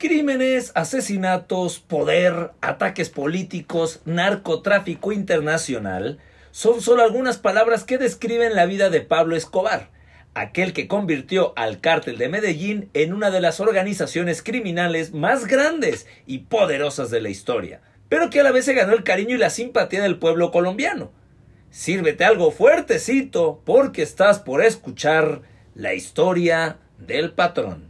Crímenes, asesinatos, poder, ataques políticos, narcotráfico internacional son solo algunas palabras que describen la vida de Pablo Escobar, aquel que convirtió al cártel de Medellín en una de las organizaciones criminales más grandes y poderosas de la historia, pero que a la vez se ganó el cariño y la simpatía del pueblo colombiano. Sírvete algo fuertecito porque estás por escuchar la historia del patrón.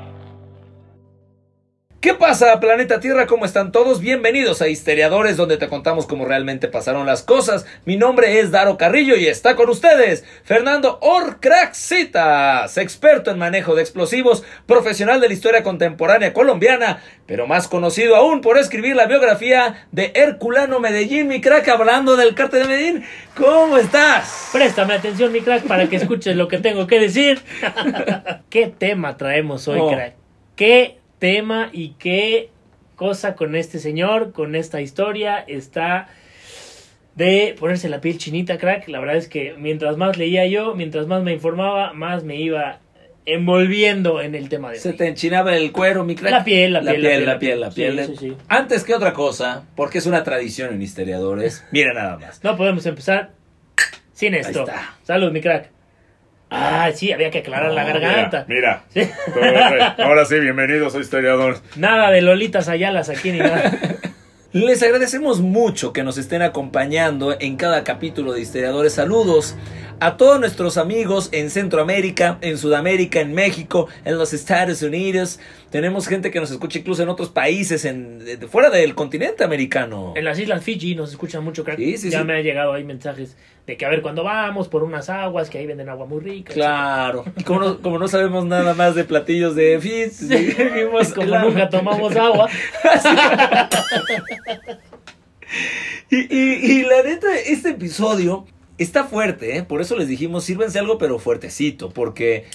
¿Qué pasa, planeta Tierra? ¿Cómo están todos? Bienvenidos a Histeriadores, donde te contamos cómo realmente pasaron las cosas. Mi nombre es Daro Carrillo y está con ustedes Fernando Orcraxitas, experto en manejo de explosivos, profesional de la historia contemporánea colombiana, pero más conocido aún por escribir la biografía de Herculano Medellín, mi crack, hablando del cártel de Medellín. ¿Cómo estás? Préstame atención, mi crack, para que escuches lo que tengo que decir. ¿Qué tema traemos hoy, Oh. crack? ¿Qué tema y qué cosa con este señor, con esta historia, está de ponerse la piel chinita, crack. La verdad es que mientras más leía yo, mientras más me informaba, más me iba envolviendo en el tema de Se hoy. te enchinaba el cuero, mi crack. La piel, la piel, la la piel, la piel, la piel. Sí, sí, sí. Antes que otra cosa, porque es una tradición en Histeriadores, mira nada más. No podemos empezar sin esto. está. Salud, mi crack. Ah, sí, había que aclarar la No, garganta. Mira, Sí. mira. Todo- ahora sí, bienvenidos a Historiador. Nada de Lolitas Ayalas aquí ni nada. Les agradecemos mucho que nos estén acompañando en cada capítulo de Historiadores. Saludos a todos nuestros amigos en Centroamérica, en Sudamérica, en México, en los Estados Unidos. Tenemos gente que nos escucha incluso en otros países, en, de- de fuera del continente americano. En las islas Fiji nos escuchan mucho, crack. Sí, sí, ya sí. me han llegado ahí mensajes de que a ver cuándo vamos por unas aguas, que ahí venden agua muy rica. Claro. Y como no, como no sabemos nada más de platillos de dijimos, Como nunca tomamos agua. Y, y- y la neta, este episodio está fuerte, ¿eh? por eso les dijimos, sírvense algo pero fuertecito, porque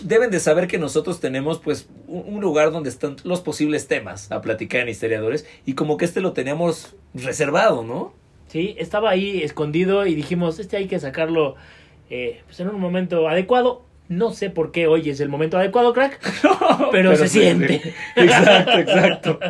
deben de saber que nosotros tenemos pues un, lugar donde están los posibles temas a platicar en historiadores y como que este lo teníamos reservado, ¿no? Sí, estaba ahí escondido y dijimos, este hay que sacarlo eh, pues en un momento adecuado. No sé por qué hoy es el momento adecuado, crack, pero, se sí, siente. sí. Exacto, exacto.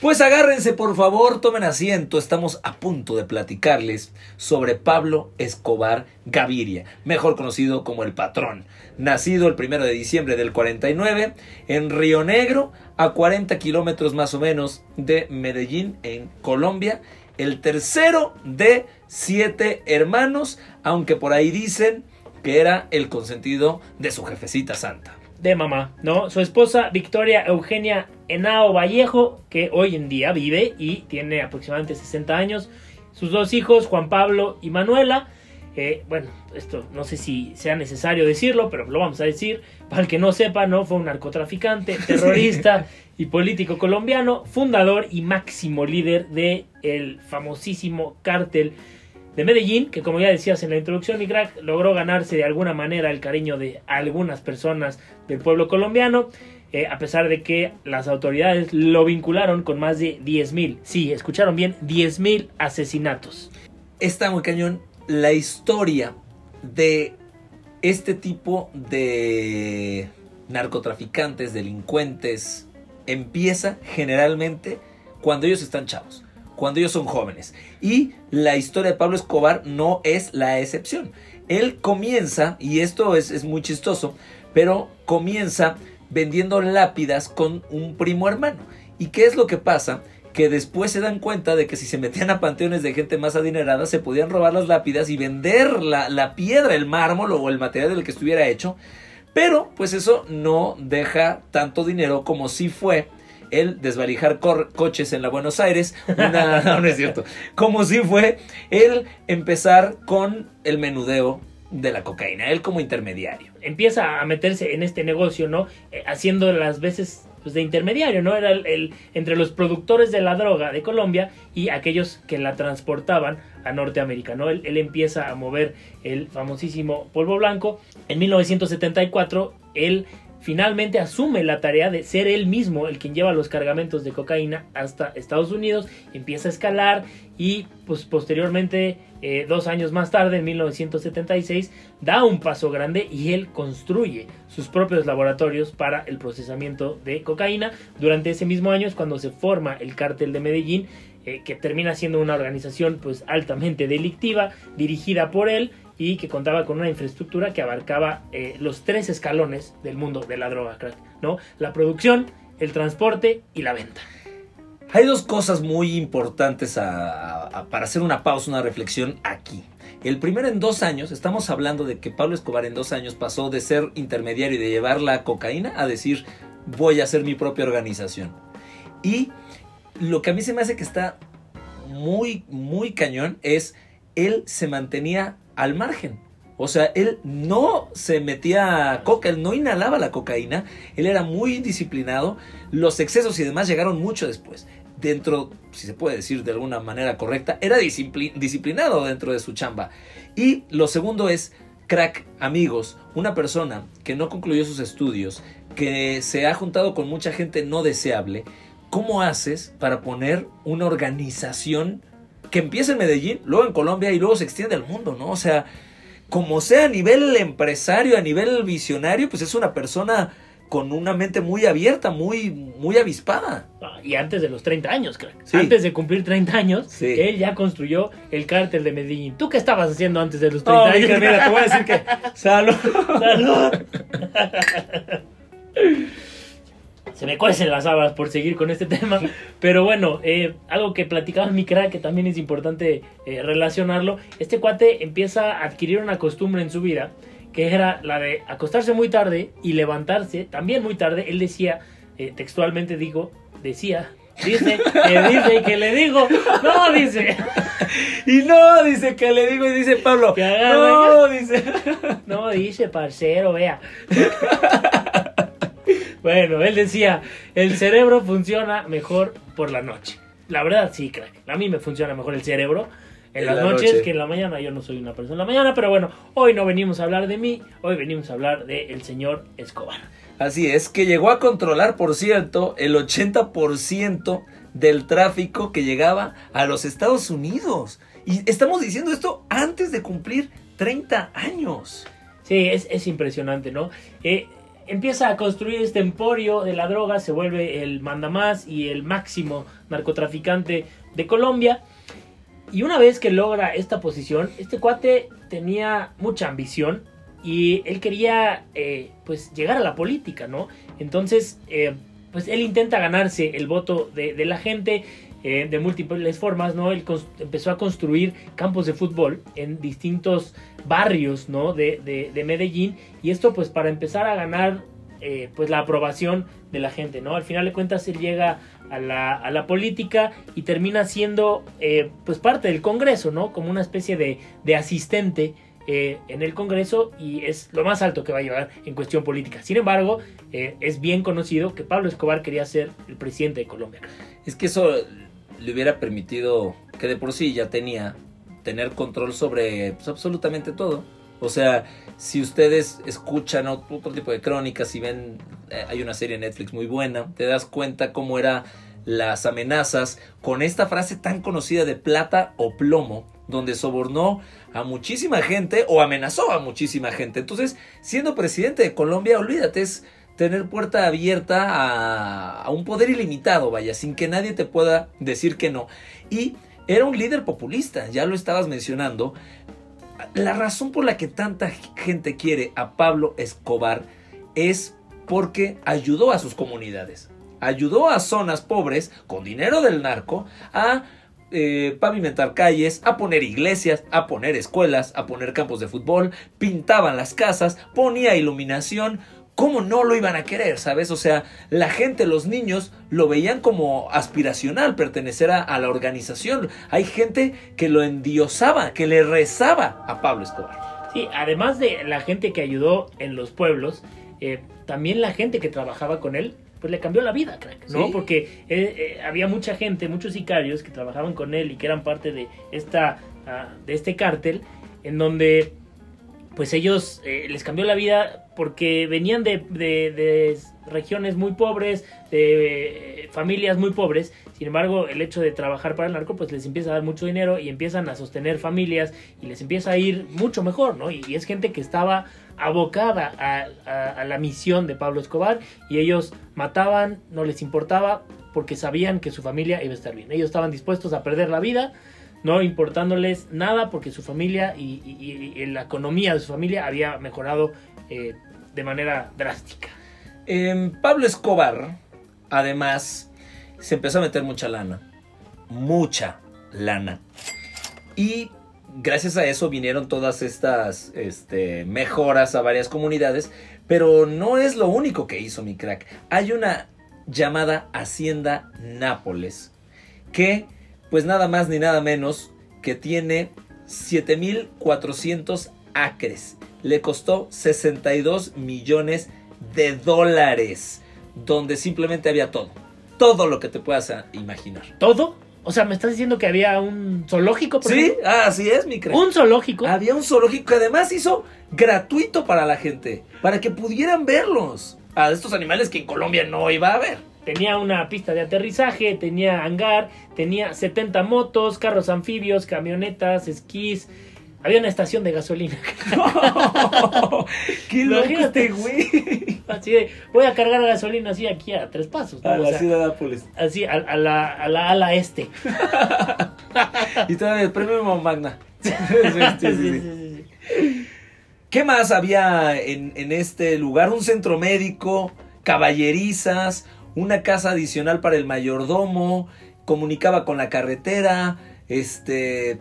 Pues agárrense, por favor, tomen asiento. Estamos a punto de platicarles sobre Pablo Escobar Gaviria, mejor conocido como el patrón. Nacido el primero de diciembre del 49 en Río Negro, a 40 kilómetros más o menos de Medellín, en Colombia. El tercero de siete hermanos, aunque por ahí dicen que era el consentido de su jefecita santa. de mamá, ¿no? Su esposa Victoria Eugenia Henao Vallejo, que hoy en día vive y tiene aproximadamente 60 años. Sus dos hijos, Juan Pablo y Manuela. Eh, bueno, esto no sé si sea necesario decirlo, pero lo vamos a decir. Para el que no sepa, ¿no? Fue un narcotraficante, terrorista y político colombiano, fundador y máximo líder del el famosísimo cártel de Medellín, que como ya decías en la introducción, mi crack, logró ganarse de alguna manera el cariño de algunas personas del pueblo colombiano, eh, a pesar de que las autoridades lo vincularon con más de 10.000, sí, escucharon bien, 10.000 asesinatos. está muy cañón la historia de este tipo de narcotraficantes, delincuentes, empieza generalmente cuando ellos están chavos, cuando ellos son jóvenes. Y la historia de Pablo Escobar no es la excepción. Él comienza, y esto es, es muy chistoso, pero comienza vendiendo lápidas con un primo hermano. ¿Y qué es lo que pasa? que después se dan cuenta de que si se metían a panteones de gente más adinerada se podían robar las lápidas y vender la, la piedra, el mármol o el material del que estuviera hecho. Pero pues eso no deja tanto dinero como si fue el desvalijar coches en la Buenos Aires. Una, no, no es cierto. Como si fue el empezar con el menudeo de la cocaína, él como intermediario. Empieza a meterse en este negocio, ¿no? Eh, haciendo las veces pues, de intermediario, ¿no? Era el, el- entre los productores de la droga de Colombia y aquellos que la transportaban a Norteamérica, ¿no? Él, él empieza a mover el famosísimo polvo blanco. En 1974, él finalmente asume la tarea de ser él mismo el quien lleva los cargamentos de cocaína hasta Estados Unidos, empieza a escalar y pues posteriormente, eh, dos años más tarde, en 1976, da un paso grande y él construye sus propios laboratorios para el procesamiento de cocaína. Durante ese mismo año es cuando se forma el cártel de Medellín, eh, que termina siendo una organización pues altamente delictiva, dirigida por él y que contaba con una infraestructura que abarcaba eh, los tres escalones del mundo de la droga crack, ¿no? La producción, el transporte y la venta. Hay dos cosas muy importantes a- a- para hacer una pausa, una reflexión aquí. El primero en dos años, estamos hablando de que Pablo Escobar en dos años pasó de ser intermediario y de llevar la cocaína a decir voy a hacer mi propia organización. Y lo que a mí se me hace que está muy, muy cañón es él se mantenía al margen. O sea, él no se metía coca, él no inhalaba la cocaína, él era muy disciplinado, los excesos y demás llegaron mucho después. Dentro, si se puede decir de alguna manera correcta, era discipli- disciplinado dentro de su chamba. Y lo segundo es, crack, amigos, una persona que no concluyó sus estudios, que se ha juntado con mucha gente no deseable, ¿cómo haces para poner una organización que empieza en Medellín, luego en Colombia y luego se extiende al mundo, ¿no? O sea, como sea a nivel empresario, a nivel visionario, pues es una persona con una mente muy abierta, muy, muy avispada. Ah, Y antes de los 30 años, crack. Sí. Antes de cumplir 30 años, Sí. él ya construyó el cártel de Medellín. ¿Tú qué estabas haciendo antes de los 30 Oh, años? mira, mira, te voy a decir que salud. ¡Salud! Se me cuecen las habas por seguir con este tema. Pero bueno, eh, algo que platicaba mi crack, que también es importante eh, relacionarlo. Este cuate empieza a adquirir una costumbre en su vida, que era la de acostarse muy tarde y levantarse también muy tarde. Él decía, eh, textualmente digo, decía, dice, que dice, que le digo, no, dice. Y no, dice que le digo y dice Pablo. Que No, dice. No, dice parcero, vea. bueno, él decía, el cerebro funciona mejor por la noche. La verdad, sí, crack. A mí me funciona mejor el cerebro en, En las la noches noche. que en la mañana. Yo no soy una persona en la mañana, pero bueno, hoy no venimos a hablar de mí, hoy venimos a hablar del señor Escobar. Así es, que llegó a controlar, por cierto, el 80% del tráfico que llegaba a los Estados Unidos. Y estamos diciendo esto antes de cumplir 30 años. Sí, es, es impresionante, ¿no? Eh, empieza a construir este emporio de la droga, se vuelve el mandamás y el máximo narcotraficante de Colombia. Y una vez que logra esta posición, este cuate tenía mucha ambición y él quería eh, pues llegar a la política, ¿no? Entonces, eh, pues él intenta ganarse el voto de, de la gente eh, de múltiples formas, ¿no? Él empezó a construir campos de fútbol en distintos barrios, ¿no? De, de- de Medellín y esto pues para empezar a ganar eh, pues la aprobación de la gente, ¿no? Al final de cuentas él llega a la, a la política y termina siendo eh, pues parte del Congreso, ¿no? Como una especie de, de asistente eh, en el Congreso y es lo más alto que va a llevar en cuestión política. Sin embargo, eh, es bien conocido que Pablo Escobar quería ser el presidente de Colombia. Es que eso le hubiera permitido, que de por sí ya tenía, tener control sobre pues, absolutamente todo. O sea, si ustedes escuchan ot- otro tipo de crónicas y ven, eh, hay una serie Netflix muy buena, te das cuenta cómo eran las amenazas con esta frase tan conocida de plata o plomo, donde sobornó a muchísima gente o amenazó a muchísima gente. Entonces, siendo presidente de Colombia, olvídate, es tener puerta abierta a, un poder ilimitado, vaya, sin que nadie te pueda decir que no. Y era un líder populista, ya lo estabas mencionando. La razón por la que tanta gente quiere a Pablo Escobar es porque ayudó a sus comunidades. Ayudó a zonas pobres con dinero del narco a eh, pavimentar calles, a poner iglesias, a poner escuelas, a poner campos de fútbol, pintaban las casas, ponía iluminación. ¿Cómo no lo iban a querer, sabes? O sea, la gente, los niños, lo veían como aspiracional, pertenecer a, a la organización. Hay gente que lo endiosaba, que le rezaba a Pablo Escobar. Sí, además de la gente que ayudó en los pueblos, eh, también la gente que trabajaba con él, pues le cambió la vida, crack, ¿no? Sí. Porque eh, eh, había mucha gente, muchos sicarios que trabajaban con él y que eran parte de esta, ah, de este cártel, en donde, pues ellos les cambió la vida porque venían de, de- regiones muy pobres, de eh, familias muy pobres. Sin embargo, el hecho de trabajar para el narco, pues les empieza a dar mucho dinero y empiezan a sostener familias y les empieza a ir mucho mejor, ¿no? Y, es gente que estaba abocada a, la misión de Pablo Escobar y ellos mataban, no les importaba porque sabían que su familia iba a estar bien. Ellos estaban dispuestos a perder la vida, no importándoles nada porque su familia y la economía de su familia había mejorado eh, de manera drástica. Em, Pablo Escobar, además, se empezó a meter mucha lana. Mucha lana. Y gracias a eso vinieron todas estas este, mejoras a varias comunidades. Pero no es lo único que hizo mi crack. Hay una llamada Hacienda Nápoles. Que, pues nada más ni nada menos, que tiene 7400 acres. Le costó 62 millones de dólares. Donde simplemente había todo. Todo lo que te puedas ah, imaginar. ¿Todo? O sea, ¿me estás diciendo que había un zoológico? por Sí, ejemplo? así es, mi crack. ¿Un zoológico? Había un zoológico que además hizo gratuito para la gente. Para que pudieran verlos. A estos animales que en Colombia no iba a haber. Tenía una pista de aterrizaje, tenía hangar, tenía 70 motos, carros anfibios, camionetas, esquís. Había una estación de gasolina. ¡Qué loco este güey! Así de, voy a cargar gasolina así aquí a tres pasos. ¿no? A O la sea, ciudad de Nápoles. así a, a la, a la ala este. Y todavía el premio Magna. Sí. sí, sí. ¿Qué más había en, en este lugar? Un centro médico, caballerizas, una casa adicional para el mayordomo, comunicaba con la carretera, este,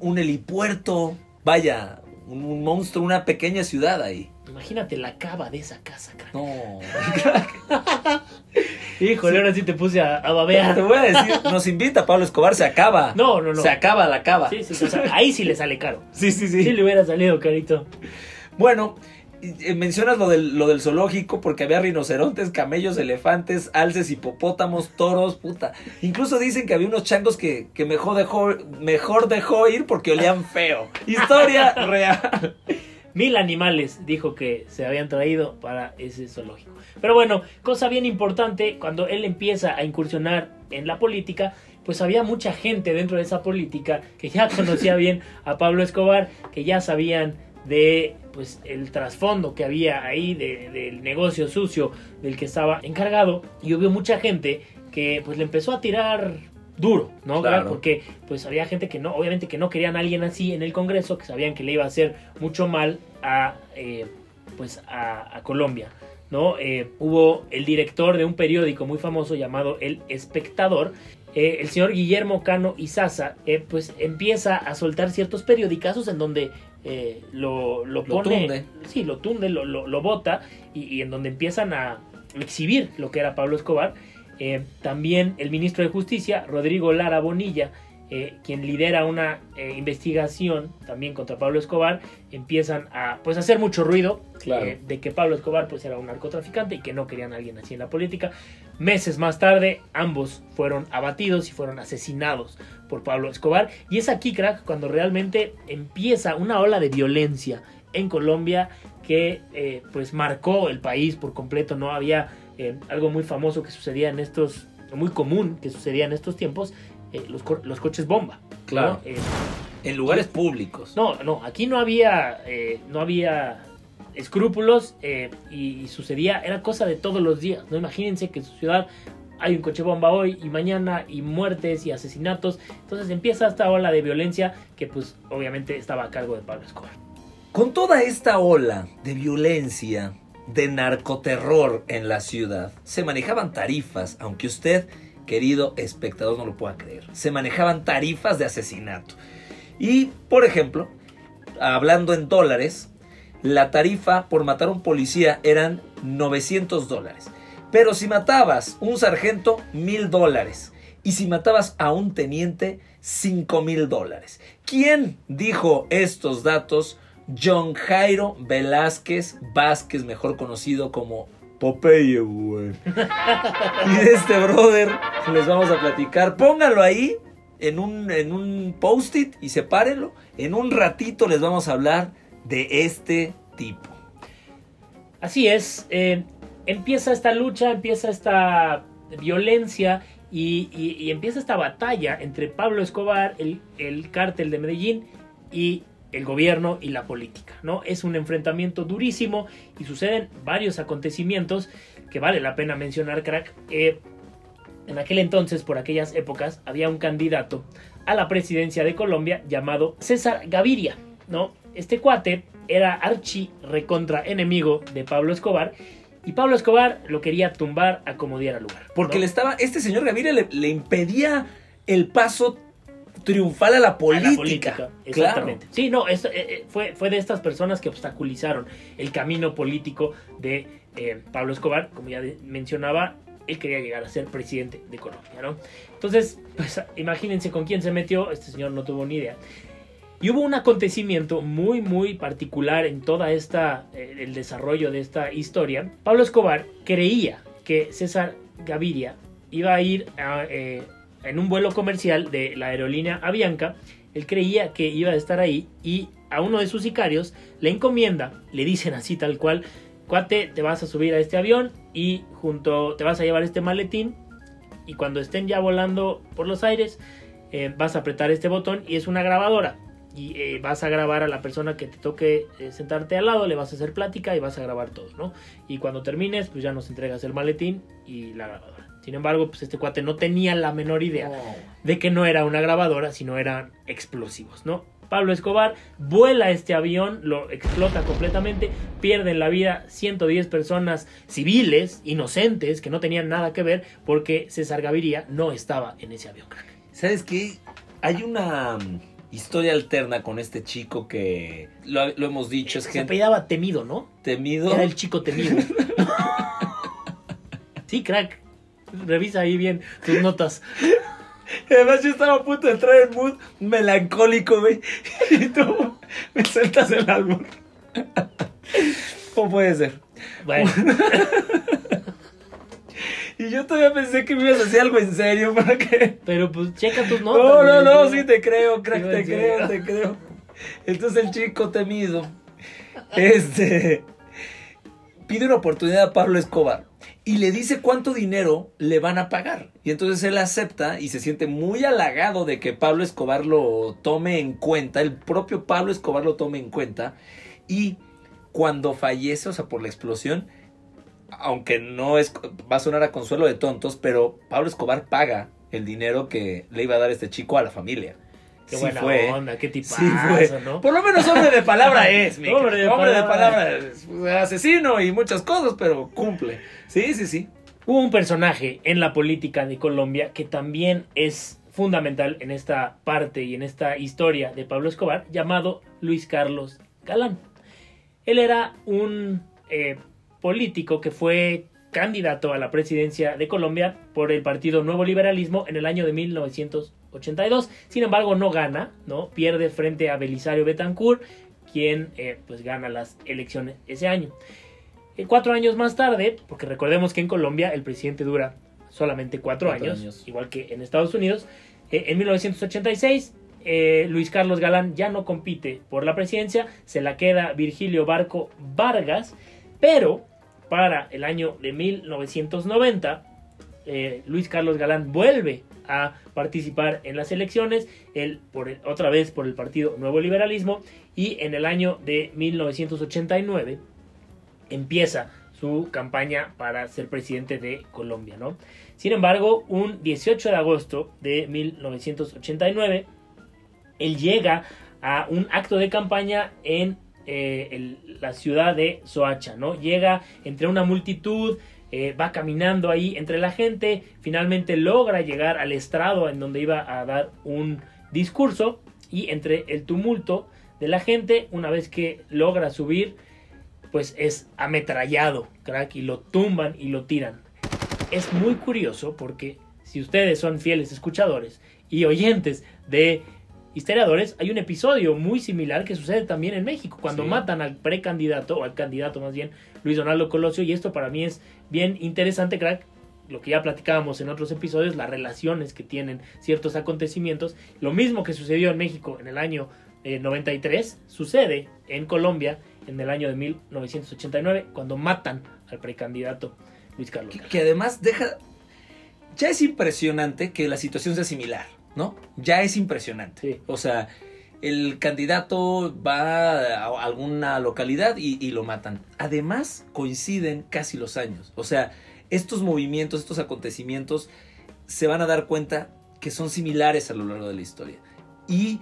un, helipuerto, vaya, un, un monstruo, una pequeña ciudad ahí. Imagínate la cava de esa casa, crack. No, Híjole, ahora sí te puse a, a te babear. voy a decir, nos invita Pablo Escobar, se acaba. No, no, no. Se acaba la cava. Sí, sí, o sea, ahí sí le sale caro. sí, sí. Sí le hubiera salido carito. Bueno, mencionas lo del, lo del zoológico porque había rinocerontes, camellos, elefantes, alces, hipopótamos, toros, puta. Incluso dicen que había unos changos que, que mejor, dejó, mejor dejó ir porque olían feo. Historia real. Mil animales dijo que se habían traído para ese zoológico. Pero bueno, cosa bien importante, cuando él empieza a incursionar en la política, pues había mucha gente dentro de esa política que ya conocía bien a Pablo Escobar, que ya sabían de pues el trasfondo que había ahí de- del negocio sucio del que estaba encargado y hubo mucha gente que pues le empezó a tirar duro, ¿no? Claro. Porque pues había gente que no, obviamente que no querían a alguien así en el Congreso, que sabían que le iba a hacer mucho mal a eh, pues a, a Colombia. ¿no? Eh, hubo el director de un periódico muy famoso llamado El Espectador, eh, el señor Guillermo Cano Izaza, eh, pues empieza a soltar ciertos periodicazos en donde eh, lo, lo Lo pone, tunde. sí, lo tunde, lo, lo, lo bota y, y en donde empiezan a exhibir lo que era Pablo Escobar. Eh, también el ministro de Justicia, Rodrigo Lara Bonilla, eh, quien lidera una eh, investigación también contra Pablo Escobar, empiezan a pues hacer mucho ruido Claro. eh, de que Pablo Escobar pues era un narcotraficante y que no querían a alguien así en la política. Meses más tarde, ambos fueron abatidos y fueron asesinados por Pablo Escobar. Y es aquí, crack, cuando realmente empieza una ola de violencia en Colombia que eh, pues marcó el país por completo. No había eh, algo muy famoso que sucedía en estos, muy común que sucedía en estos tiempos, eh, los, co- los coches bomba. ¿no? Claro. Eh, En lugares públicos. no, no, aquí no había, eh, no había escrúpulos y, y sucedía, era cosa de todos los días. No imagínense que en su ciudad hay un coche bomba hoy y mañana y muertes y asesinatos. Entonces empieza esta ola de violencia que pues obviamente estaba a cargo de Pablo Escobar. Con toda esta ola de violencia, de narcoterror en la ciudad, se manejaban tarifas, aunque usted, querido espectador, no lo pueda creer. Se manejaban tarifas de asesinato. Y, por ejemplo, hablando en dólares, la tarifa por matar a un policía eran 900 dólares. Pero si matabas un sargento, 1000 dólares. Y si matabas a un teniente, 5 mil dólares. ¿Quién dijo estos datos John Jairo Velázquez Vázquez, mejor conocido como Popeye, güey. y de este brother les vamos a platicar. Póngalo ahí en un, en un post-it y sepárenlo. En un ratito les vamos a hablar de este tipo. Así es, eh, empieza esta lucha, empieza esta violencia y, y- y empieza esta batalla entre Pablo Escobar, el, el cártel de Medellín y el gobierno y la política, ¿no? Es un enfrentamiento durísimo y suceden varios acontecimientos que vale la pena mencionar, crack. Eh, en aquel entonces, por aquellas épocas, había un candidato a la presidencia de Colombia llamado César Gaviria, ¿no? Este cuate era archi recontra enemigo de Pablo Escobar y Pablo Escobar lo quería tumbar a como diera lugar. ¿no? Porque le estaba, este señor Gaviria le, le impedía el paso triunfal a la A política. la política, exactamente. Sí, no, es- eh, eh, fue, fue de estas personas que obstaculizaron el camino político de eh, Pablo Escobar. Como ya de- mencionaba, él quería llegar a ser presidente de Colombia, ¿no? Entonces, pues imagínense con quién se metió, este señor no tuvo ni idea. Y hubo un acontecimiento muy, muy particular en toda esta, eh, el desarrollo de esta historia. Pablo Escobar creía que César Gaviria iba a ir a, en un vuelo comercial de la aerolínea Avianca. Él creía que iba a estar ahí y a uno de sus sicarios le encomienda, le dicen así tal cual, cuate, te vas a subir a este avión y junto te vas a llevar este maletín y cuando estén ya volando por los aires eh, vas a apretar este botón y es una grabadora y eh, vas a grabar a la persona que te toque eh, sentarte al lado, le vas a hacer plática y vas a grabar todo, ¿no? Y cuando termines, pues ya nos entregas el maletín y la grabadora. Sin embargo, pues este cuate no tenía la menor idea de que no era una grabadora, sino eran explosivos, ¿no? Pablo Escobar vuela este avión, lo explota completamente, pierden la vida 110 personas civiles, inocentes, que no tenían nada que ver, porque César Gaviria no estaba en ese avión, crack. ¿Sabes qué? Hay una mm, historia alterna con este chico que lo, lo hemos dicho, es Se gente apellidaba Temido, ¿no? temido. Era el chico temido. sí, crack. Revisa ahí bien tus notas. Además, yo estaba a punto de entrar en mood melancólico, güey. Y tú me sueltas el álbum. ¿Cómo puede ser? Bueno, Y yo todavía pensé que me ibas a hacer algo en serio para que. pero pues checa tus notas. No, no, no, sí te creo, crack, te creo, te creo. Entonces el chico temido, este, pide una oportunidad a Pablo Escobar y le dice cuánto dinero le van a pagar. Y entonces él acepta y se siente muy halagado de que Pablo Escobar lo tome en cuenta, el propio Pablo Escobar lo tome en cuenta. Y cuando fallece, o sea, por la explosión, aunque no es, va a sonar a consuelo de tontos, pero Pablo Escobar paga el dinero que le iba a dar este chico a la familia. Qué Sí buena fue. onda, qué tipazo, Sí fue. ¿no? Por lo menos hombre de palabra es, mi Hombre de hombre de palabra. palabra es asesino y muchas cosas, pero cumple. Sí, sí, sí. Hubo un personaje en la política de Colombia que también es fundamental en esta parte y en esta historia de Pablo Escobar, llamado Luis Carlos Galán. Él era un eh, político que fue candidato a la presidencia de Colombia por el partido Nuevo Liberalismo en el año de 1982. Sin embargo, no gana, ¿no? Pierde frente a Belisario Betancourt, quien eh, pues gana las elecciones ese año. Eh, cuatro años más tarde, porque recordemos que en Colombia el presidente dura solamente cuatro, Cuatro años, años. igual que en Estados Unidos, eh, en 1986 eh, Luis Carlos Galán ya no compite por la presidencia, se la queda Virgilio Barco Vargas, pero para el año de 1990 eh, Luis Carlos Galán vuelve a participar en las elecciones, él por el- otra vez por el partido Nuevo Liberalismo, y en el año de 1989 empieza su campaña para ser presidente de Colombia, ¿no? Sin embargo, un 18 de agosto de 1989, él llega a un acto de campaña en eh, la ciudad de Soacha, ¿no? Llega entre una multitud, eh, va caminando ahí entre la gente, finalmente logra llegar al estrado en donde iba a dar un discurso y entre el tumulto de la gente, una vez que logra subir, pues es ametrallado, crack, y lo tumban y lo tiran. Es muy curioso porque si ustedes son fieles escuchadores y oyentes de historiadores, hay un episodio muy similar que sucede también en México, cuando Sí. matan al precandidato, o al candidato más bien, Luis Donaldo Colosio, y esto para mí es bien interesante, crack, lo que ya platicábamos en otros episodios, las relaciones que tienen ciertos acontecimientos. Lo mismo que sucedió en México en el año eh, 93, sucede en Colombia en el año de 1989, cuando matan al precandidato Luis Carlos. Que además deja... Ya es impresionante que la situación sea similar, ¿no? Ya es impresionante. Sí. O sea, el candidato va a alguna localidad y, y lo matan. Además, coinciden casi los años. O sea, estos movimientos, estos acontecimientos, se van a dar cuenta que son similares a lo largo de la historia. Y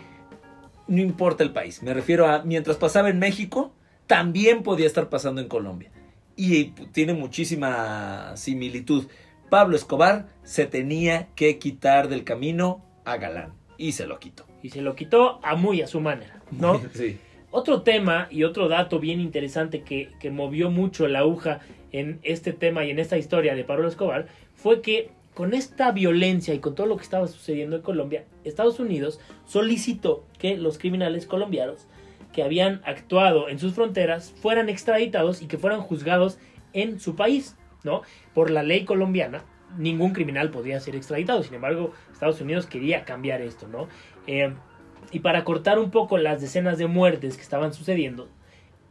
no importa el país. Me refiero a, mientras pasaba en México, también podía estar pasando en Colombia. Y tiene muchísima similitud. Pablo Escobar se tenía que quitar del camino a Galán. Y se lo quitó. Y se lo quitó a muy a su manera, ¿no? Sí. Otro tema y otro dato bien interesante que, que movió mucho la aguja en este tema y en esta historia de Pablo Escobar fue que con esta violencia y con todo lo que estaba sucediendo en Colombia, Estados Unidos solicitó que los criminales colombianos que habían actuado en sus fronteras fueran extraditados y que fueran juzgados en su país, ¿no? Por la ley colombiana, ningún criminal podía ser extraditado. Sin embargo, Estados Unidos quería cambiar esto, ¿no? Eh, y para cortar un poco las decenas de muertes que estaban sucediendo,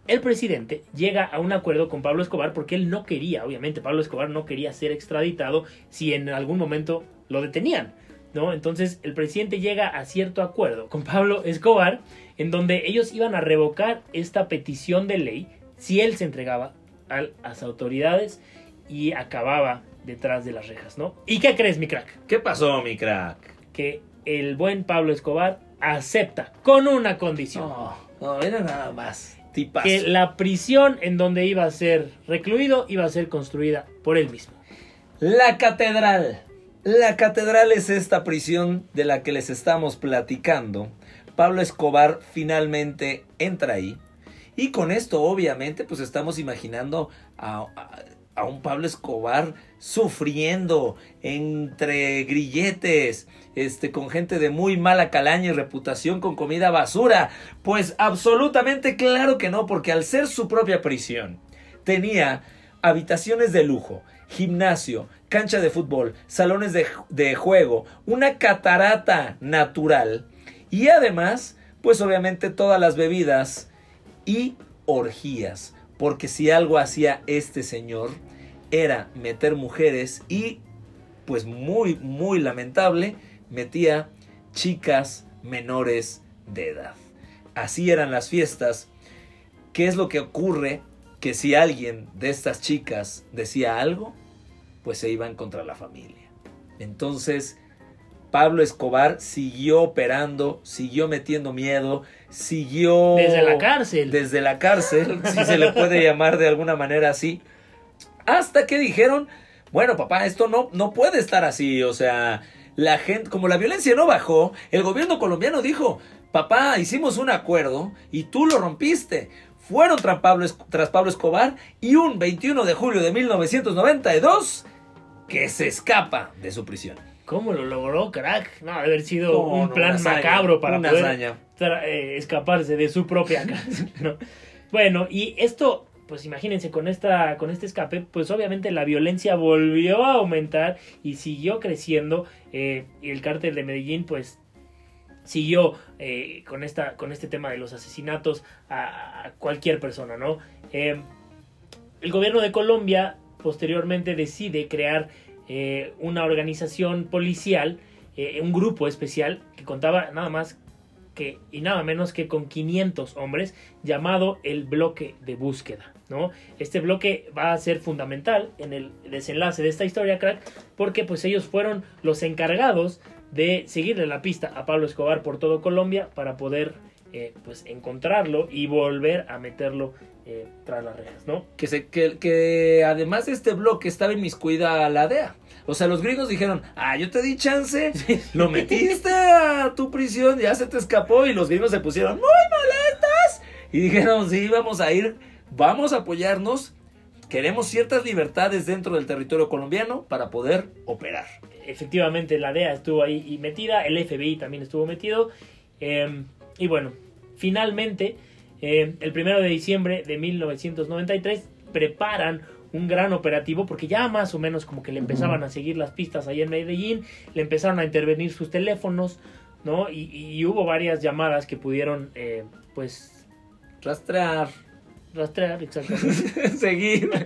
el presidente llega a un acuerdo con Pablo Escobar porque él no quería, obviamente Pablo Escobar no quería ser extraditado si en algún momento lo detenían, ¿no? Entonces el presidente llega a cierto acuerdo con Pablo Escobar en donde ellos iban a revocar esta petición de ley si él se entregaba a las autoridades y acababa detrás de las rejas, ¿no? ¿Y qué crees, mi crack? ¿Qué pasó, mi crack? Que el buen Pablo Escobar acepta con una condición. No, no, era nada más. Tipazo. que la prisión en donde iba a ser recluido iba a ser construida por él mismo. La catedral. La catedral es esta prisión de la que les estamos platicando. Pablo Escobar finalmente entra ahí. Y con esto, obviamente, pues estamos imaginando a, a- a un Pablo Escobar sufriendo entre grilletes, este, con gente de muy mala calaña y reputación, con comida basura. Pues absolutamente claro que no, porque al ser su propia prisión, tenía habitaciones de lujo, gimnasio, cancha de fútbol, salones de, de juego, una catarata natural y además, pues obviamente todas las bebidas y orgías, porque si algo hacía este señor era meter mujeres y, pues muy, muy lamentable, metía chicas menores de edad. Así eran las fiestas. ¿Qué es lo que ocurre? Que si alguien de estas chicas decía algo, pues se iban contra la familia. Entonces, Pablo Escobar siguió operando, siguió metiendo miedo, siguió... Desde la cárcel. Desde la cárcel, si se le puede llamar de alguna manera así. Hasta que dijeron, bueno papá, esto no, no puede estar así, o sea, la gente, como la violencia no bajó, el gobierno colombiano dijo, papá, hicimos un acuerdo y tú lo rompiste. Fueron tras Pablo, tras Pablo Escobar y un 21 de julio de 1992 que se escapa de su prisión. ¿Cómo lo logró, crack? No, haber sido No, un no, plan hazaña, macabro para una poder eh, escaparse de su propia cárcel, ¿no? Bueno, y esto, pues imagínense, con, esta, con este escape, pues obviamente la violencia volvió a aumentar y siguió creciendo. eh, y el cártel de Medellín, pues siguió eh, con, esta, con este tema de los asesinatos a, cualquier persona, ¿no? Eh, el gobierno de Colombia posteriormente decide crear eh, una organización policial, eh, un grupo especial que contaba nada más que y nada menos que con 500 hombres llamado el bloque de búsqueda, ¿no? Este bloque va a ser fundamental en el desenlace de esta historia, crack, porque pues ellos fueron los encargados de seguirle la pista a Pablo Escobar por todo Colombia para poder eh, pues encontrarlo y volver a meterlo eh, tras las rejas, ¿no? que, se, que, que además de este bloque estaba inmiscuida a la DEA. O sea, los gringos dijeron, ah, yo te di chance, lo metiste a tu prisión, ya se te escapó y los gringos se pusieron muy molestas y dijeron, sí, vamos a ir, vamos a apoyarnos, queremos ciertas libertades dentro del territorio colombiano para poder operar. efectivamente la DEA estuvo ahí metida, el FBI también estuvo metido Eh, y bueno, finalmente, eh, el primero de diciembre de 1993, preparan un gran operativo porque ya más o menos como que le empezaban a seguir las pistas ahí en Medellín, le empezaron a intervenir sus teléfonos, ¿no? Y, y hubo varias llamadas que pudieron, eh, pues, Rastrear. Rastrear, exactamente. Seguir.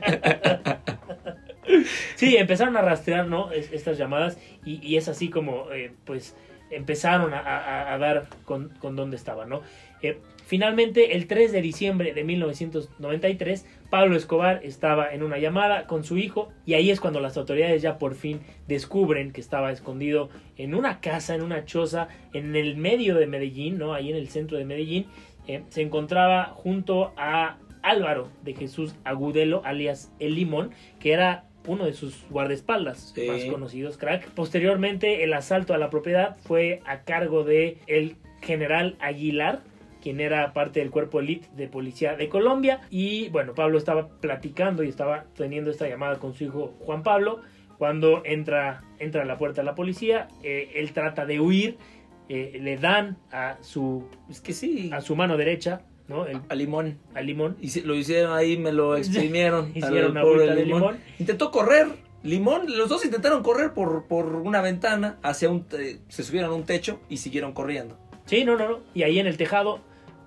Sí, empezaron a rastrear, ¿no? Es- estas llamadas y, y es así como, eh, pues, empezaron a, a- a dar con, con dónde estaban, ¿no? Eh, finalmente, el 3 de diciembre de 1993, Pablo Escobar estaba en una llamada con su hijo y ahí es cuando las autoridades ya por fin descubren que estaba escondido en una casa, en una choza, en el medio de Medellín, ¿no? Ahí en el centro de Medellín, eh, se encontraba junto a Álvaro de Jesús Agudelo, alias El Limón, que era uno de sus guardaespaldas Sí. más conocidos, crack. Posteriormente, el asalto a la propiedad fue a cargo de el general Aguilar, quien era parte del cuerpo elite de policía de Colombia. Y bueno, Pablo estaba platicando y estaba teniendo esta llamada con su hijo Juan Pablo. Cuando entra, entra a la puerta la policía, eh, él trata de huir, eh, le dan a su, Es que sí. a su mano derecha, ¿no? El, A limón. al limón. Y si- lo hicieron ahí, me lo exprimieron. Hicieron al pobre de limón. Intentó correr. Limón, los dos intentaron correr por, por una ventana hacia un... se subieron a un techo y siguieron corriendo. Sí, no, no, no. Y ahí en el tejado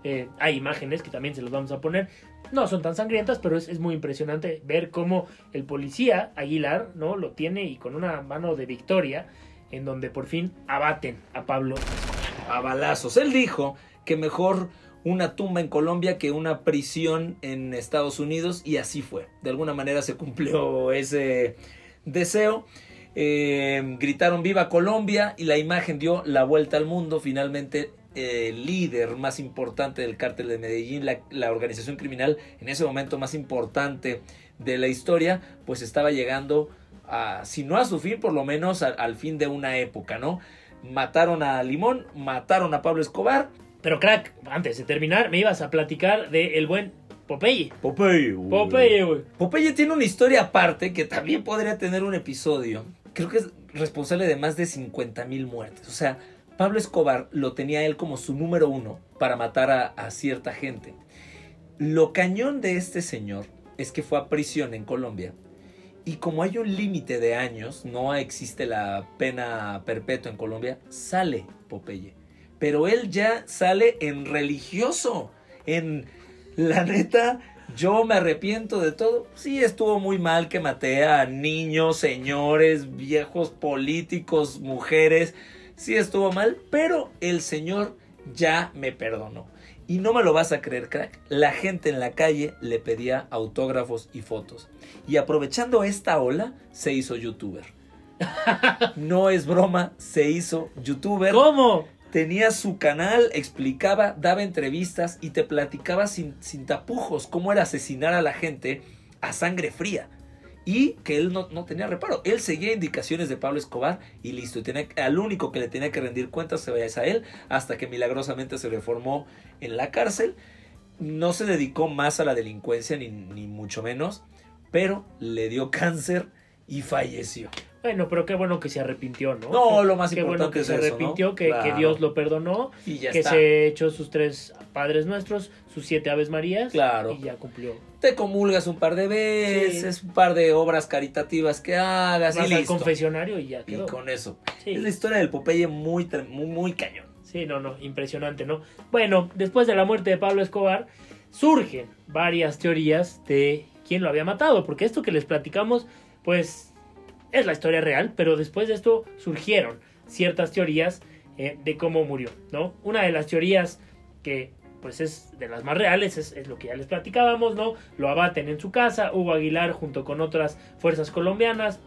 eh, hay imágenes que también se las vamos a poner. No son tan sangrientas, pero es, es muy impresionante ver cómo el policía Aguilar, ¿no? Lo tiene y con una mano de victoria, en donde por fin abaten a Pablo. A balazos. Él dijo que mejor una tumba en Colombia que una prisión en Estados Unidos y así fue. De alguna manera se cumplió ese deseo. Eh, gritaron viva Colombia y la imagen dio la vuelta al mundo. Finalmente el líder más importante del cártel de Medellín, la, organización criminal en ese momento más importante de la historia, pues estaba llegando a, si no a su fin, por lo menos al fin de una época, ¿no? Mataron a Limón, mataron a Pablo Escobar. Pero crack, antes de terminar, me ibas a platicar de el buen Popeye. Popeye. Popeye, güey. Popeye tiene una historia aparte que también podría tener un episodio. Creo que es responsable de más de 50 mil muertes. O sea, Pablo Escobar lo tenía él como su número uno para matar a, a cierta gente. Lo cañón de este señor es que fue a prisión en Colombia. Y como hay un límite de años, no existe la pena perpetua en Colombia, sale Popeye. Pero él ya sale en religioso, en la neta, yo me arrepiento de todo. Sí, estuvo muy mal que maté a niños, señores, viejos políticos, mujeres. Sí, estuvo mal, pero el señor ya me perdonó. Y no me lo vas a creer, crack. La gente en la calle le pedía autógrafos y fotos. Y aprovechando esta ola, se hizo youtuber. No es broma, se hizo youtuber ¿Cómo? Tenía su canal, explicaba, daba entrevistas y te platicaba sin, tapujos cómo era asesinar a la gente a sangre fría. Y que él no, tenía reparo. Él seguía indicaciones de Pablo Escobar y listo. Al único que le tenía que rendir cuentas se vaya a él hasta que milagrosamente se reformó en la cárcel. No se dedicó más a la delincuencia ni mucho menos, pero le dio cáncer y falleció. Bueno, pero qué bueno que se arrepintió, ¿no? No, lo más qué bueno importante que es se arrepintió, que, que Claro. Dios lo perdonó, Y ya que está. se echó sus tres padres nuestros, sus siete aves marías. Claro. Y ya cumplió. te comulgas un par de veces, un par de obras caritativas que hagas Vas y al listo. confesionario y ya Y quedó. con eso. Sí. Es la historia del Popeye muy, muy, muy cañón. Sí, no, no, impresionante, ¿no? Bueno, después de la muerte de Pablo Escobar, surgen varias teorías de quién lo había matado, porque esto que les platicamos, pues, es la historia real, pero después de esto surgieron ciertas teorías eh, de cómo murió, ¿no? Una de las teorías que, pues, es de las más reales, es, lo que ya les platicábamos, ¿no? Lo abaten en su casa, Hugo Aguilar junto con otras fuerzas colombianas,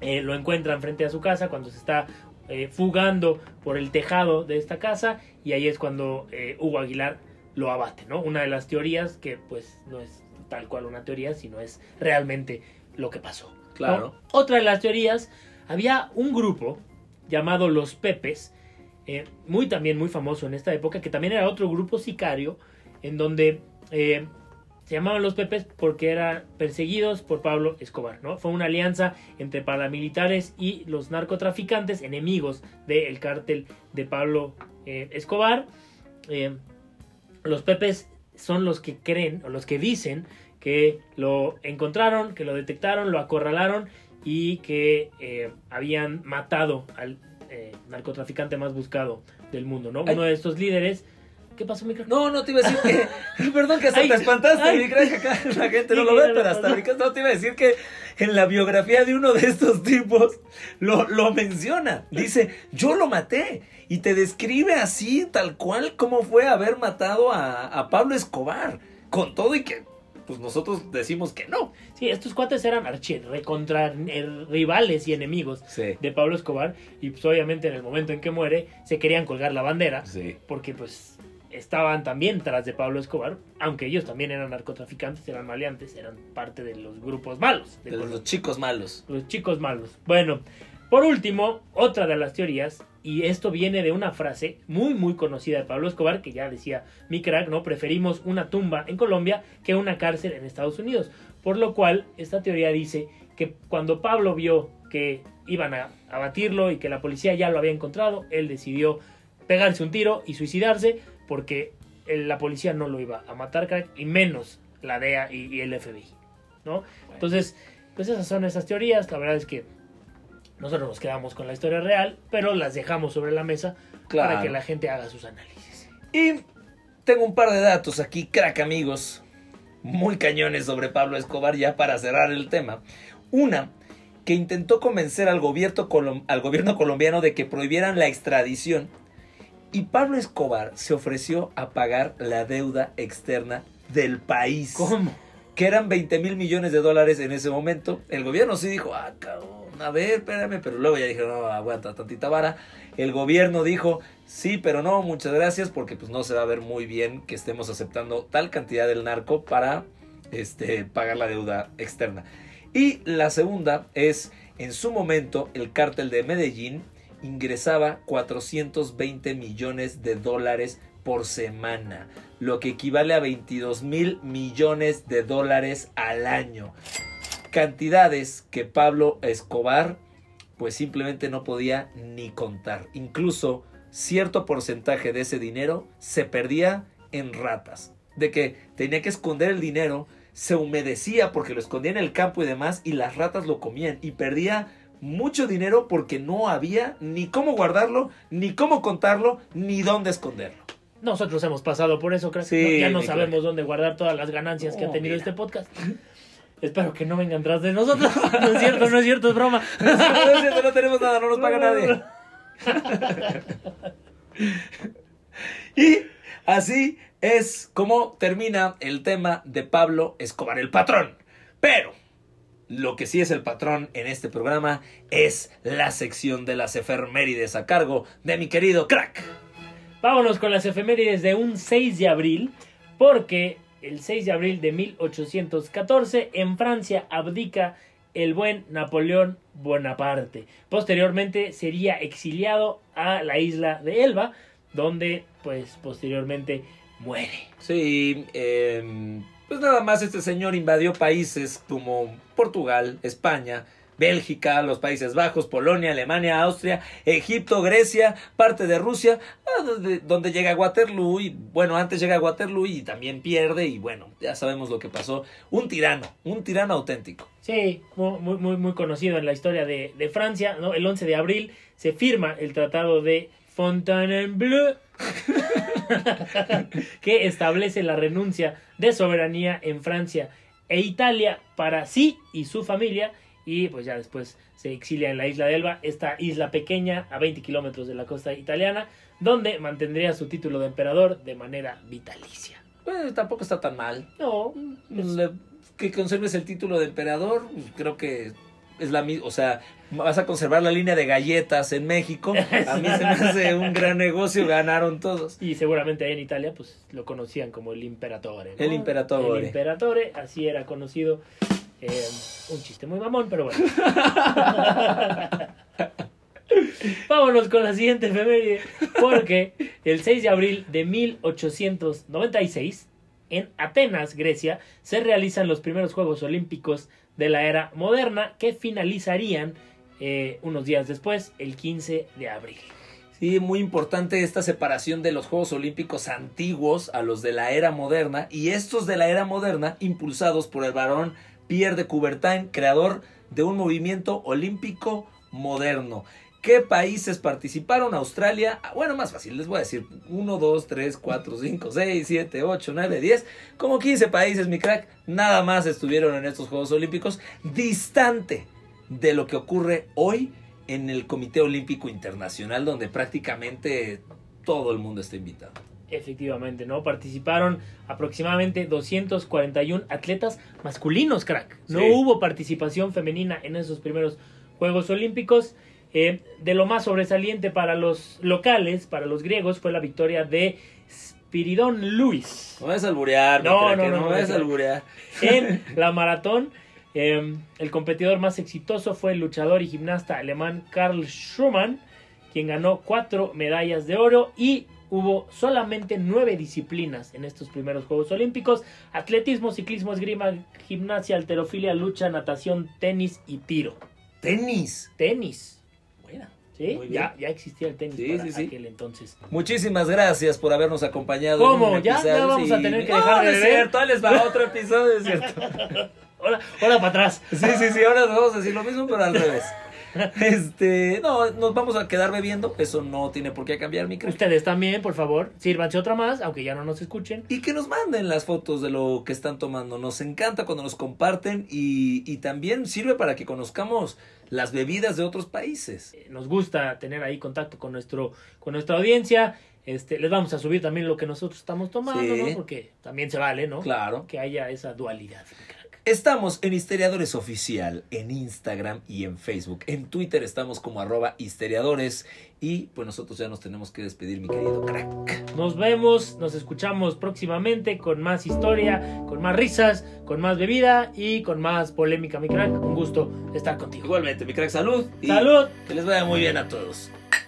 eh, lo encuentran frente a su casa cuando se está eh, fugando por el tejado de esta casa y ahí es cuando Hugo Aguilar lo abate, ¿no? Una de las teorías que pues no es tal cual una teoría, sino es realmente lo que pasó. ¿No? Claro. Otra de las teorías, había un grupo llamado Los Pepes, eh, muy también muy famoso en esta época, que también era otro grupo sicario, en donde eh, se llamaban Los Pepes porque eran perseguidos por Pablo Escobar, ¿no? Fue una alianza entre paramilitares y los narcotraficantes, enemigos del cártel de Pablo eh, Escobar. Los Pepes son los que creen o los que dicen que lo encontraron, que lo detectaron, lo acorralaron y que eh, habían matado al eh, narcotraficante más buscado del mundo, ¿no? Ay. Uno de estos líderes. ¿Qué pasó, mi crack? No, no te iba a decir que. Perdón que hasta Ay, te espantaste, ay. mi crack, acá la gente no Sí, lo ve, pero hasta mi no te iba a decir que en la biografía de uno de estos tipos lo, lo menciona. Dice, yo lo maté. Y te describe así, tal cual, como fue haber matado a, a Pablo Escobar. Con todo y que, pues nosotros decimos que no. Sí, estos cuates eran archi, recontra eh, rivales y enemigos Sí. de Pablo Escobar. Y pues obviamente en el momento en que muere se querían colgar la bandera. Sí. Porque pues estaban también tras de Pablo Escobar. Aunque ellos también eran narcotraficantes, eran maleantes, eran parte de los grupos malos. de los chicos malos. Los chicos malos. Bueno, por último, otra de las teorías, y esto viene de una frase muy muy conocida de Pablo Escobar, que ya decía mi crack, ¿no? Preferimos una tumba en Colombia que una cárcel en Estados Unidos. Por lo cual, esta teoría dice que cuando Pablo vio que iban a abatirlo y que la policía ya lo había encontrado, él decidió pegarse un tiro y suicidarse porque la policía no lo iba a matar, crack, y menos la DEA y, y el FBI, ¿no? Entonces, pues esas son esas teorías. La verdad es que nosotros nos quedamos con la historia real, pero las dejamos sobre la mesa para que la gente haga sus análisis. Y tengo un par de datos aquí, crack amigos, muy cañones sobre Pablo Escobar ya para cerrar el tema. Una, que intentó convencer al gobierno, al gobierno colombiano de que prohibieran la extradición y Pablo Escobar se ofreció a pagar la deuda externa del país. ¿Cómo? Que eran 20 mil millones de dólares en ese momento. El gobierno sí dijo, ah, cabrón, a ver, espérame, pero luego ya dijeron, no, aguanta tantita vara. El gobierno dijo, sí, pero no, muchas gracias, porque pues no se va a ver muy bien que estemos aceptando tal cantidad del narco para este, pagar la deuda externa. Y la segunda es, en su momento, el cártel de Medellín ingresaba 420 millones de dólares por semana, lo que equivale a 22 mil millones de dólares al año. Cantidades que Pablo Escobar pues simplemente no podía ni contar. Incluso cierto porcentaje de ese dinero se perdía en ratas. De que tenía que esconder el dinero, se humedecía porque lo escondía en el campo y demás y las ratas lo comían y perdía mucho dinero porque no había ni cómo guardarlo, ni cómo contarlo, ni dónde esconderlo. Nosotros hemos pasado por eso, crack. Sí, No- ya no sabemos dónde guardar todas las ganancias que ha tenido mira. este podcast. Espero que no vengan tras de nosotros. No es cierto, no es cierto, es broma. No es cierto, no tenemos nada, no nos paga nadie. Y así es como termina el tema de Pablo Escobar, el patrón. Pero lo que sí es el patrón en este programa es la sección de las efemérides a cargo de mi querido crack. Vámonos con las efemérides de un 6 de abril, porque el 6 de abril de 1814 en Francia abdica el buen Napoleón Bonaparte. Posteriormente sería exiliado a la isla de Elba, donde pues posteriormente muere. Sí, eh, pues nada más este señor invadió países como Portugal, España, Bélgica, los Países Bajos, Polonia, Alemania, Austria, Egipto, Grecia, parte de Rusia, ah, donde, llega Waterloo y bueno, antes llega Waterloo y también pierde y bueno, ya sabemos lo que pasó. Un tirano, un tirano auténtico. Sí, mu- muy, muy, muy conocido en la historia de, de Francia. El 11 de abril se firma el Tratado de Fontainebleau, que establece la renuncia de soberanía en Francia e Italia para sí y su familia. Y pues ya después se exilia en la isla de Elba, esta isla pequeña a 20 kilómetros de la costa italiana, donde mantendría su título de emperador de manera vitalicia. Pues tampoco está tan mal. No, Le- que conserves el título de emperador, pues, creo que es la misma, o sea, vas a conservar la línea de galletas en México. A mí se me hace un gran negocio, ganaron todos. Y seguramente ahí en Italia, pues lo conocían como el Imperatore. ¿no? El Imperatore. El Imperatore, así era conocido. Eh, un chiste muy mamón, pero bueno. Vámonos con la siguiente efeméride. Porque el 6 de abril de 1896, en Atenas, Grecia, se realizan los primeros Juegos Olímpicos de la era moderna que finalizarían eh, unos días después, el 15 de abril. Sí, muy importante esta separación de los Juegos Olímpicos antiguos a los de la era moderna y estos de la era moderna impulsados por el varón Pierre de Coubertin, creador de un movimiento olímpico moderno. ¿Qué países participaron? Australia, ah, bueno, más fácil, les voy a decir 1, 2, 3, 4, 5, 6, 7, 8, 9, 10, como 15 países, mi crack, nada más estuvieron en estos Juegos Olímpicos, distante de lo que ocurre hoy en el Comité Olímpico Internacional, donde prácticamente todo el mundo está invitado. Efectivamente, ¿no? Participaron aproximadamente 241 atletas masculinos, crack. No Sí. hubo participación femenina en esos primeros Juegos Olímpicos. Eh, de lo más sobresaliente para los locales, para los griegos, fue la victoria de Spiridon Luis No a alburear, mi No, crack, no, no, no, no, no. alburear. en la maratón. Eh, el competidor más exitoso fue el luchador y gimnasta alemán Karl Schumann, quien ganó cuatro medallas de oro y hubo solamente nueve disciplinas en estos primeros Juegos Olímpicos. Atletismo, ciclismo, esgrima, gimnasia, alterofilia, lucha, natación, tenis y tiro. Tenis. Tenis, Buena. ¿sí? Ya, ya existía el tenis Sí, para sí, sí. aquel entonces. Muchísimas gracias por habernos acompañado. ¿Cómo? ¿Ya? ¿Ya vamos a tener que dejar de es cierto, les va otro episodio, es cierto. Ahora, ahora para atrás. Sí, sí, sí, ahora nos vamos a decir lo mismo, pero al revés. Este, no, nos vamos a quedar bebiendo, eso no tiene por qué cambiar, mi. Ustedes también, por favor, sírvanse otra más, aunque ya no nos escuchen. Y que nos manden las fotos de lo que están tomando. Nos encanta cuando nos comparten y, y también sirve para que conozcamos las bebidas de otros países. Eh, Nos gusta tener ahí contacto con nuestro, con nuestra audiencia. Este, les vamos a subir también lo que nosotros estamos tomando, Sí. ¿no? Porque también se vale, ¿no? Claro. Que haya esa dualidad. Estamos en Histeriadores Oficial, en Instagram y en Facebook. En Twitter estamos como arroba histeriadores. Y pues nosotros ya nos tenemos que despedir, mi querido crack. Nos vemos, nos escuchamos próximamente con más historia, con más risas, con más bebida y con más polémica, mi crack. Un gusto estar contigo. Igualmente, mi crack, salud. y ¡Salud! Que les vaya muy bien a todos.